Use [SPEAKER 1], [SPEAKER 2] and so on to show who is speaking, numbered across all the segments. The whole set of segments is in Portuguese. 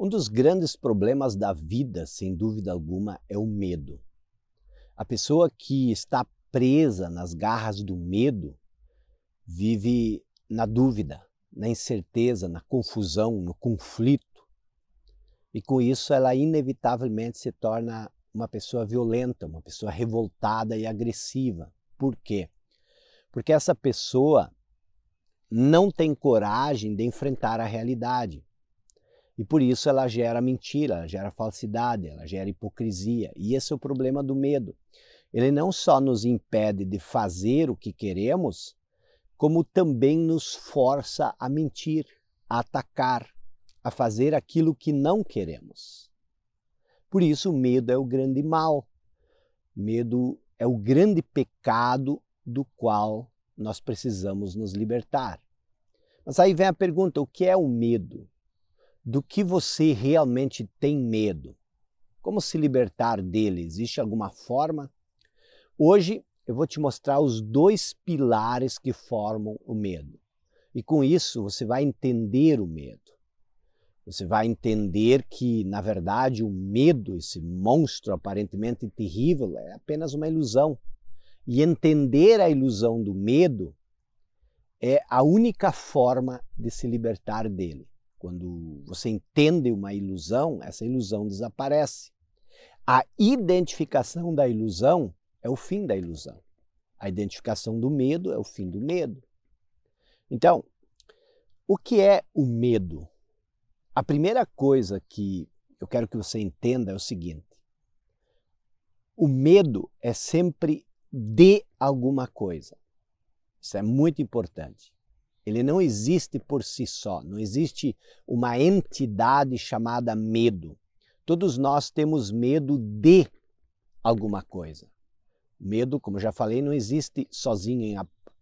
[SPEAKER 1] Um dos grandes problemas da vida, sem dúvida alguma, é o medo. A pessoa que está presa nas garras do medo vive na dúvida, na incerteza, na confusão, no conflito. E com isso ela inevitavelmente se torna uma pessoa violenta, uma pessoa revoltada e agressiva. Por quê? Porque essa pessoa não tem coragem de enfrentar a realidade. E por isso ela gera mentira, ela gera falsidade, ela gera hipocrisia. E esse é o problema do medo. Ele não só nos impede de fazer o que queremos, como também nos força a mentir, a atacar, a fazer aquilo que não queremos. Por isso, o medo é o grande mal. Medo é o grande pecado do qual nós precisamos nos libertar. Mas aí vem a pergunta: o que é o medo? Do que você realmente tem medo. Como se libertar dele? Existe alguma forma? Hoje eu vou te mostrar os dois pilares que formam o medo. E com isso você vai entender o medo. Você vai entender que, na verdade, o medo, esse monstro aparentemente terrível, é apenas uma ilusão. E entender a ilusão do medo é a única forma de se libertar dele. Quando você entende uma ilusão, essa ilusão desaparece. A identificação da ilusão é o fim da ilusão. A identificação do medo é o fim do medo. Então, o que é o medo? A primeira coisa que eu quero que você entenda é o seguinte: o medo é sempre de alguma coisa. Isso é muito importante. Ele não existe por si só, não existe uma entidade chamada medo. Todos nós temos medo de alguma coisa. Medo, como já falei, não existe sozinho em,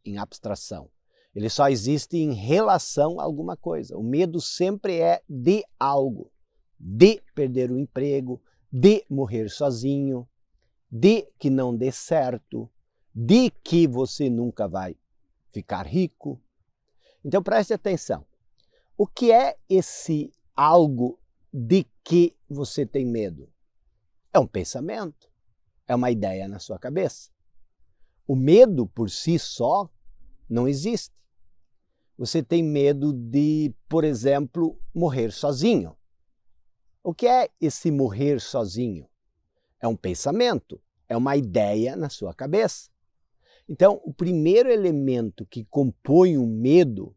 [SPEAKER 1] em abstração. Ele só existe em relação a alguma coisa. O medo sempre é de algo, de perder o emprego, de morrer sozinho, de que não dê certo, de que você nunca vai ficar rico, então preste atenção. O que é esse algo de que você tem medo? É um pensamento, é uma ideia na sua cabeça. O medo por si só não existe. Você tem medo de, por exemplo, morrer sozinho. O que é esse morrer sozinho? É um pensamento, é uma ideia na sua cabeça. Então, o primeiro elemento que compõe o medo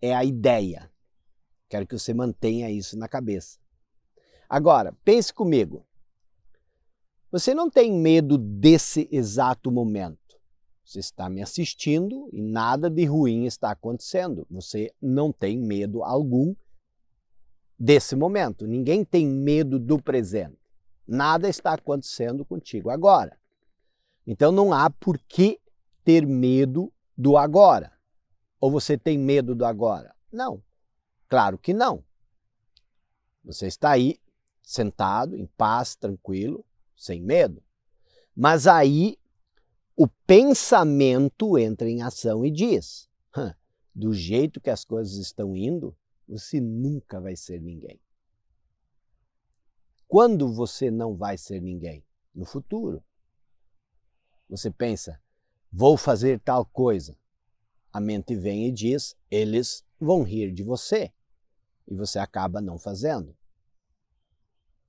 [SPEAKER 1] é a ideia. Quero que você mantenha isso na cabeça. Agora, pense comigo. Você não tem medo desse exato momento. Você está me assistindo e nada de ruim está acontecendo. Você não tem medo algum desse momento. Ninguém tem medo do presente. Nada está acontecendo contigo agora. Então não há por que ter medo do agora. Ou você tem medo do agora? Não. Claro que não. Você está aí sentado, em paz, tranquilo, sem medo. Mas aí o pensamento entra em ação e diz: do jeito que as coisas estão indo, você nunca vai ser ninguém. Quando você não vai ser ninguém? No futuro. Você pensa, vou fazer tal coisa. A mente vem e diz: eles vão rir de você. E você acaba não fazendo.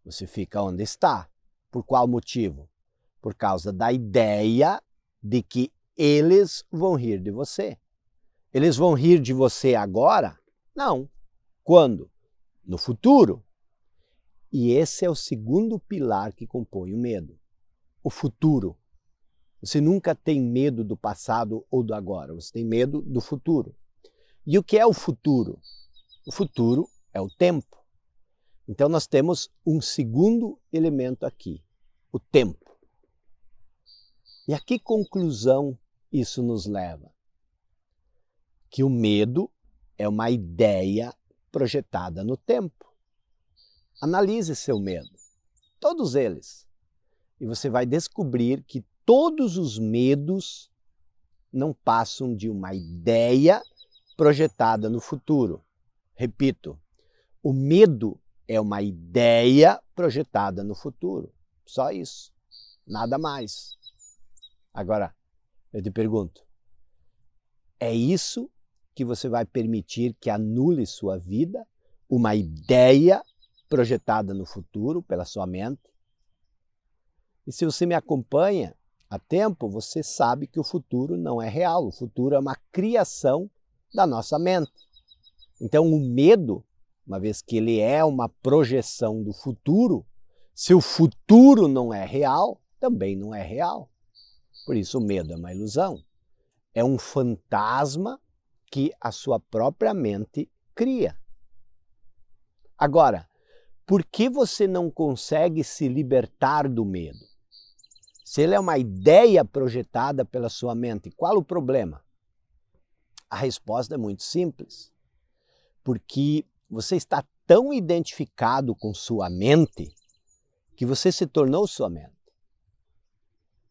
[SPEAKER 1] Você fica onde está. Por qual motivo? Por causa da ideia de que eles vão rir de você. Eles vão rir de você agora? Não. Quando? No futuro. E esse é o segundo pilar que compõe o medo: o futuro. Você nunca tem medo do passado ou do agora, você tem medo do futuro. E o que é o futuro? O futuro é o tempo. Então nós temos um segundo elemento aqui, o tempo. E a que conclusão isso nos leva? Que o medo é uma ideia projetada no tempo. Analise seu medo, todos eles, e você vai descobrir que todos os medos não passam de uma ideia projetada no futuro. Repito, o medo é uma ideia projetada no futuro. Só isso. Nada mais. Agora, eu te pergunto: é isso que você vai permitir que anule sua vida? Uma ideia projetada no futuro pela sua mente? E se você me acompanha há tempo, você sabe que o futuro não é real. O futuro é uma criação da nossa mente. Então, o medo, uma vez que ele é uma projeção do futuro, se o futuro não é real, também não é real. Por isso, o medo é uma ilusão. É um fantasma que a sua própria mente cria. Agora, por que você não consegue se libertar do medo? Se ele é uma ideia projetada pela sua mente, qual o problema? A resposta é muito simples. Porque você está tão identificado com sua mente que você se tornou sua mente.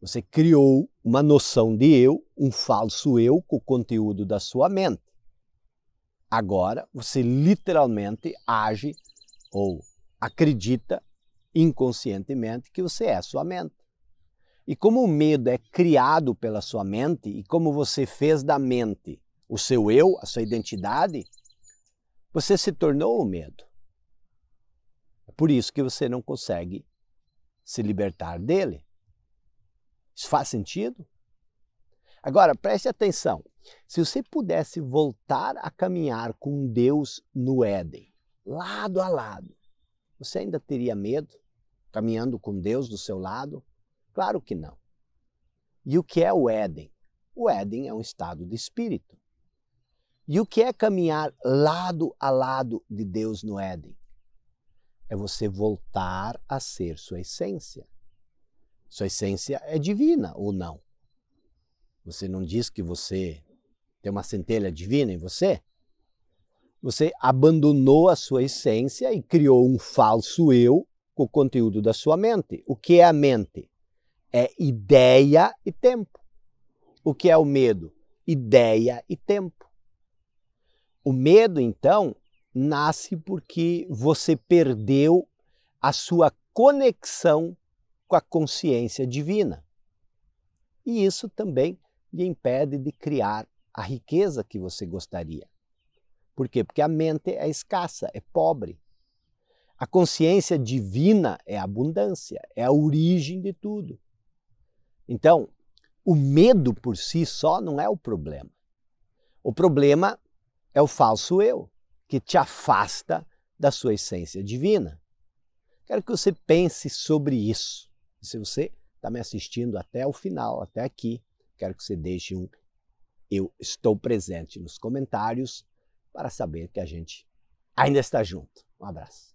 [SPEAKER 1] Você criou uma noção de eu, um falso eu com o conteúdo da sua mente. Agora você literalmente age ou acredita inconscientemente que você é sua mente. E como o medo é criado pela sua mente e como você fez da mente o seu eu, a sua identidade, você se tornou o medo. É por isso que você não consegue se libertar dele. Isso faz sentido? Agora, preste atenção. Se você pudesse voltar a caminhar com Deus no Éden, lado a lado, você ainda teria medo caminhando com Deus do seu lado? Claro que não. E o que é o Éden? O Éden é um estado de espírito. E o que é caminhar lado a lado de Deus no Éden? É você voltar a ser sua essência. Sua essência é divina ou não? Você não diz que você tem uma centelha divina em você? Você abandonou a sua essência e criou um falso eu com o conteúdo da sua mente. O que é a mente? É ideia e tempo. O que é o medo? Ideia e tempo. O medo, então, nasce porque você perdeu a sua conexão com a consciência divina. E isso também lhe impede de criar a riqueza que você gostaria. Por quê? Porque a mente é escassa, é pobre. A consciência divina é abundância, é a origem de tudo. Então, o medo por si só não é o problema. O problema é o falso eu, que te afasta da sua essência divina. Quero que você pense sobre isso. Se você está me assistindo até o final, até aqui, quero que você deixe um eu estou presente nos comentários para saber que a gente ainda está junto. Um abraço.